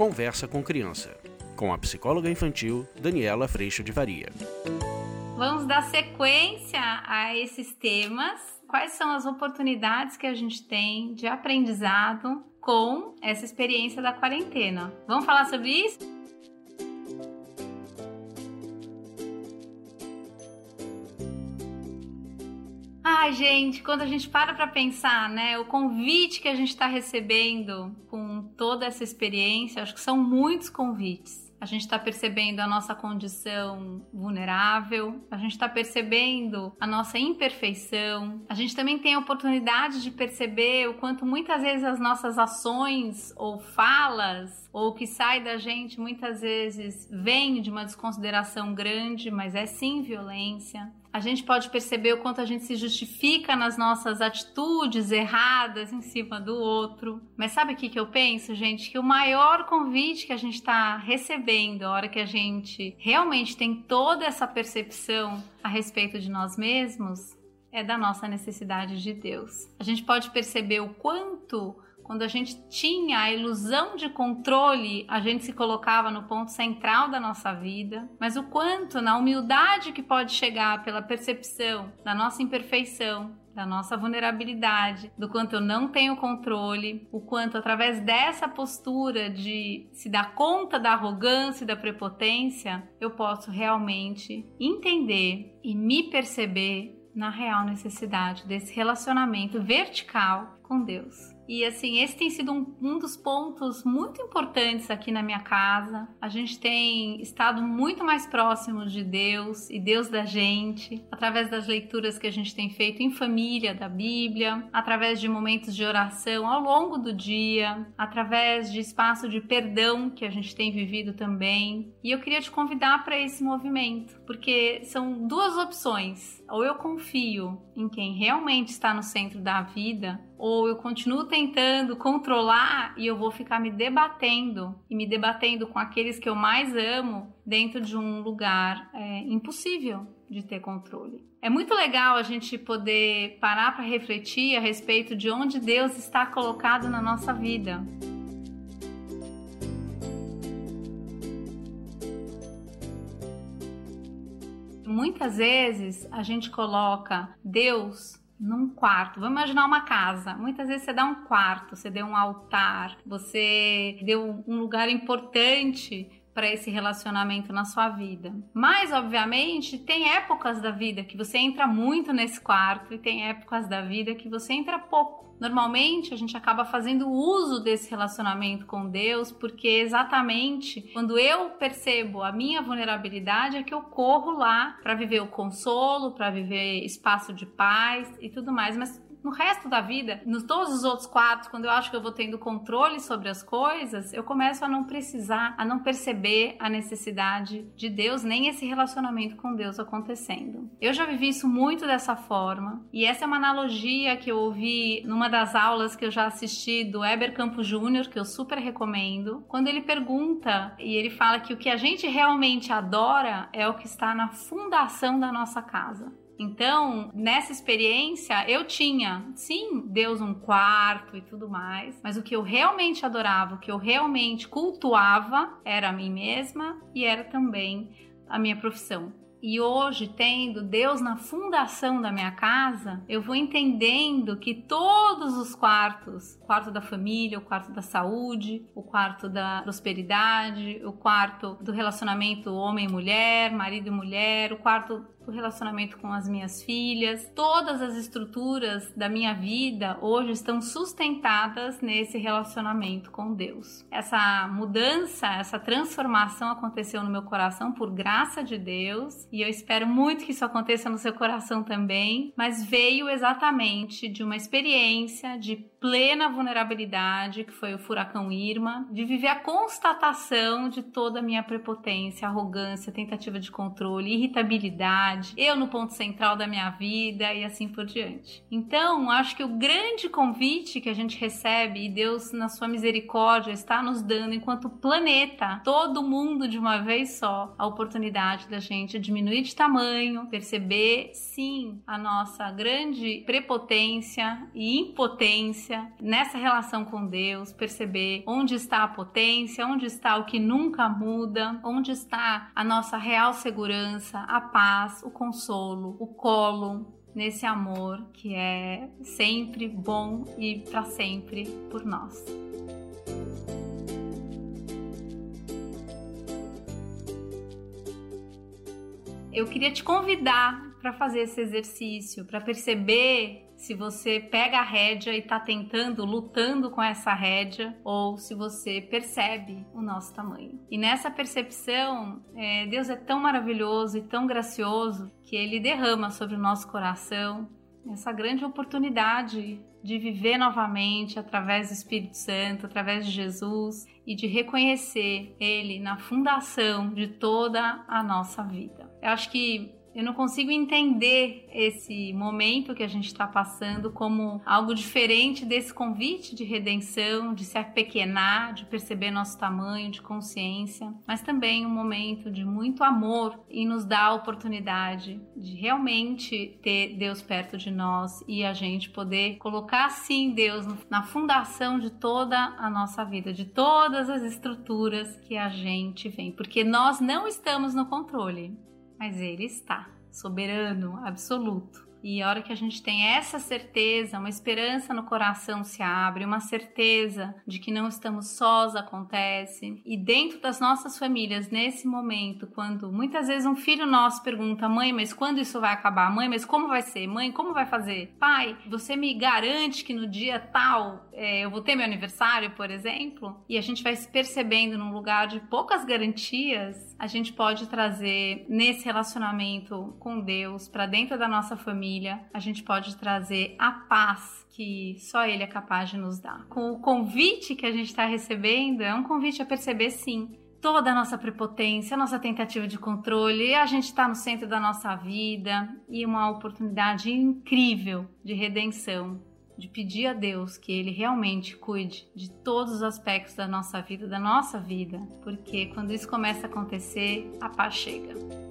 Conversa com Criança, com a psicóloga infantil Daniela Freixo de Varia. Vamos dar sequência a esses temas. Quais são as oportunidades que a gente tem de aprendizado com essa experiência da quarentena? Vamos falar sobre isso? Ai, gente, quando a gente para para pensar, né, o convite que a gente está recebendo com toda essa experiência, acho que são muitos convites. A gente está percebendo a nossa condição vulnerável, a gente está percebendo a nossa imperfeição, a gente também tem a oportunidade de perceber o quanto muitas vezes as nossas ações ou falas ou o que sai da gente muitas vezes vem de uma desconsideração grande, mas é sim violência. A gente pode perceber o quanto a gente se justifica nas nossas atitudes erradas em cima do outro. Mas sabe o que, que eu penso, gente? Que o maior convite que a gente está recebendo, a hora que a gente realmente tem toda essa percepção a respeito de nós mesmos, é da nossa necessidade de Deus. A gente pode perceber o quanto quando a gente tinha a ilusão de controle, a gente se colocava no ponto central da nossa vida, mas o quanto na humildade que pode chegar pela percepção da nossa imperfeição, da nossa vulnerabilidade, do quanto eu não tenho controle, o quanto através dessa postura de se dar conta da arrogância e da prepotência, eu posso realmente entender e me perceber na real necessidade desse relacionamento vertical com Deus. E assim, esse tem sido um, um, dos pontos muito importantes aqui na minha casa. A gente tem estado muito mais próximos de Deus e Deus da gente, através das leituras que a gente tem feito em família da Bíblia, através de momentos de oração ao longo do dia, através de espaço de perdão que a gente tem vivido também. E eu queria te convidar para esse movimento, porque são duas opções. Ou eu confio em quem realmente está no centro da vida, ou eu continuo tentando controlar e eu vou ficar me debatendo e me debatendo com aqueles que eu mais amo dentro de um lugar é, impossível de ter controle. É muito legal a gente poder parar para refletir a respeito de onde Deus está colocado na nossa vida. Muitas vezes a gente coloca Deus num quarto. Vamos imaginar uma casa. Muitas vezes você dá um quarto, você deu um altar, você deu um lugar importante para esse relacionamento na sua vida. Mas, obviamente, tem épocas da vida que você entra muito nesse quarto e tem épocas da vida que você entra pouco. Normalmente, a gente acaba fazendo uso desse relacionamento com Deus porque exatamente quando eu percebo a minha vulnerabilidade é que eu corro lá para viver o consolo, para viver espaço de paz e tudo mais. Mas no resto da vida, nos todos os outros quartos, quando eu acho que eu vou tendo controle sobre as coisas, eu começo a não precisar, a não perceber a necessidade de Deus, nem esse relacionamento com Deus acontecendo. Eu já vivi isso muito dessa forma, e essa é uma analogia que eu ouvi numa das aulas que eu já assisti do Eber Campo Júnior, que eu super recomendo, quando ele pergunta e ele fala que o que a gente realmente adora é o que está na fundação da nossa casa. Então, nessa experiência, eu tinha, sim, Deus um quarto e tudo mais, mas o que eu realmente adorava, o que eu realmente cultuava era a mim mesma e era também a minha profissão. E hoje, tendo Deus na fundação da minha casa, eu vou entendendo que todos os quartos, o quarto da família, o quarto da saúde, o quarto da prosperidade, o quarto do relacionamento homem-mulher, marido e mulher, o quarto do relacionamento com as minhas filhas, todas as estruturas da minha vida hoje estão sustentadas nesse relacionamento com Deus. Essa mudança, essa transformação aconteceu no meu coração por graça de Deus e eu espero muito que isso aconteça no seu coração também, mas veio exatamente de uma experiência de plena vulnerabilidade, que foi o furacão Irma, de viver a constatação de toda a minha prepotência, arrogância, tentativa de controle, irritabilidade prioridade, eu no ponto central da minha vida e assim por diante. Então, acho que o grande convite que a gente recebe e Deus, na sua misericórdia, está nos dando enquanto planeta, todo mundo de uma vez só, a oportunidade da gente diminuir de tamanho, perceber sim a nossa grande prepotência e impotência nessa relação com Deus, perceber onde está a potência, onde está o que nunca muda, onde está a nossa real segurança, a o consolo, o colo, nesse amor que é sempre bom e para sempre por nós. Eu queria te convidar para fazer esse exercício, para perceber se você pega a rédea e está tentando, lutando com essa rédea, ou se você percebe o nosso tamanho. E nessa percepção, é, Deus é tão maravilhoso e tão gracioso que Ele derrama sobre o nosso coração essa grande oportunidade de viver novamente através do Espírito Santo, através de Jesus e de reconhecer Ele na fundação de toda a nossa vida. Eu acho que eu não consigo entender esse momento que a gente está passando como algo diferente desse convite de redenção, de se apequenar, de perceber nosso tamanho, de consciência, mas também um momento de muito amor e nos dá a oportunidade de realmente ter Deus perto de nós e a gente poder colocar sim Deus na fundação de toda a nossa vida, de todas as estruturas que a gente vem, porque nós não estamos no controle mas Ele está soberano, absoluto. E a hora que a gente tem essa certeza, uma esperança no coração se abre, uma certeza de que não estamos sós acontece. E dentro das nossas famílias, nesse momento, quando muitas vezes um filho nosso pergunta: "Mãe, mas quando isso vai acabar? Mãe, mas como vai ser? Mãe, como vai fazer? Pai, você me garante que no dia tal é, eu vou ter meu aniversário, por exemplo?" E a gente vai se percebendo num lugar de poucas garantias, a gente pode trazer nesse relacionamento com Deus para dentro da nossa família família, a gente pode trazer a paz que só Ele é capaz de nos dar. Com o convite que a gente está recebendo, é um convite a perceber sim toda a nossa prepotência, a nossa tentativa de controle, a gente está no centro da nossa vida e uma oportunidade incrível de redenção, de pedir a Deus que Ele realmente cuide de todos os aspectos da nossa vida, da nossa vida, porque quando isso começa a acontecer, a paz chega.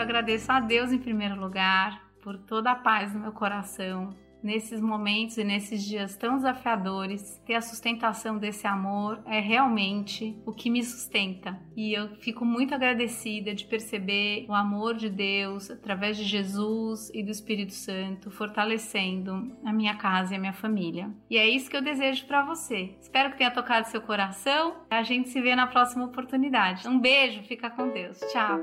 Eu agradeço a Deus em primeiro lugar por toda a paz no meu coração, nesses momentos e nesses dias tão desafiadores, ter a sustentação desse amor é realmente o que me sustenta. E eu fico muito agradecida de perceber o amor de Deus através de Jesus e do Espírito Santo fortalecendo a minha casa e a minha família. E é isso que eu desejo para você. Espero que tenha tocado seu coração. A gente se vê na próxima oportunidade. Um beijo, fica com Deus. Tchau.